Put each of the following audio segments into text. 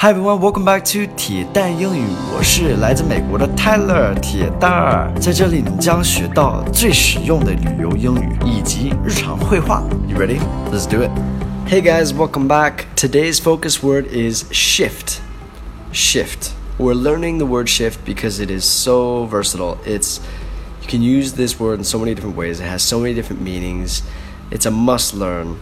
Hi everyone, welcome back to 铁蛋英语。我是来自美国的 Tyler 铁蛋儿，在这里你将学到最实用的旅游英语以及日常会话。You ready? Let's do it. Hey guys, welcome back. Today's focus word is shift. Shift. We're learning the word shift because it is so versatile. It's you can use this word in so many different ways. It has so many different meanings. It's a must learn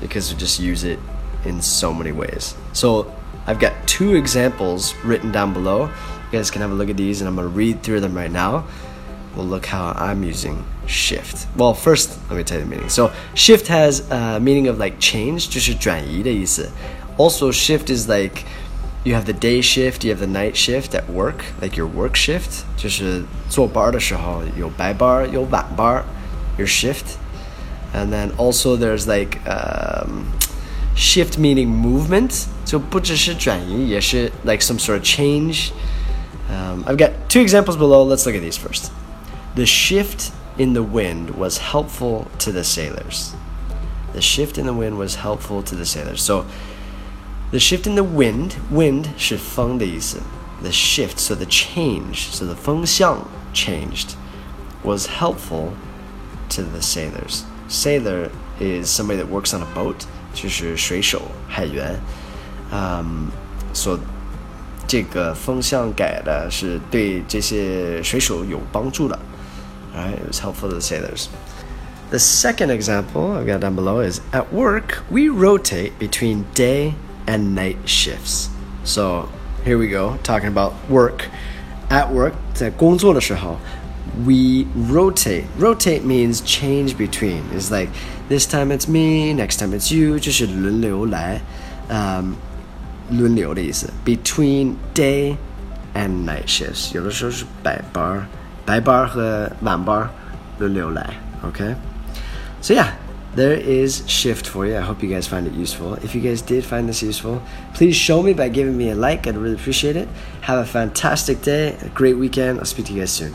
because you just use it in so many ways. So I've got two examples written down below. You guys can have a look at these, and I'm going to read through them right now. We'll look how I'm using shift. Well, first, let me tell you the meaning. So, shift has a meaning of like change, 就是转移的意思. Also, shift is like you have the day shift, you have the night shift at work, like your work shift. 就是坐班的时候有白班有晚班 your shift. And then also there's like um, shift meaning movement. So 不只是转移，也是 like some sort of change. Um, I've got two examples below. Let's look at these first. The shift in the wind was helpful to the sailors. The shift in the wind was helpful to the sailors. So the shift in the wind, wind 是风的意思. The shift, so the change, so the 风向 changed, was helpful to the sailors. Sailor is somebody that works on a boat. 就是水手、海员， 嗯，所这个风向改的是对这些水手有帮助的。Alright, it was helpful to the sailors. The second example I've got down below is at work we rotate between day and night shifts. So here we go, talking about work. At work, 在工作的时候 we rotate. Rotate means change between. It's like this time it's me, next time it's you，就是轮流来，嗯， 轮流的意思。Between day and night shifts，有的时候是白班，白班和晚班轮流来。Okay, so yeah. There is shift for you. I hope you guys find it useful. If you guys did find this useful, please show me by giving me a like. I'd really appreciate it. Have a fantastic day, a great weekend. I'll speak to you guys soon.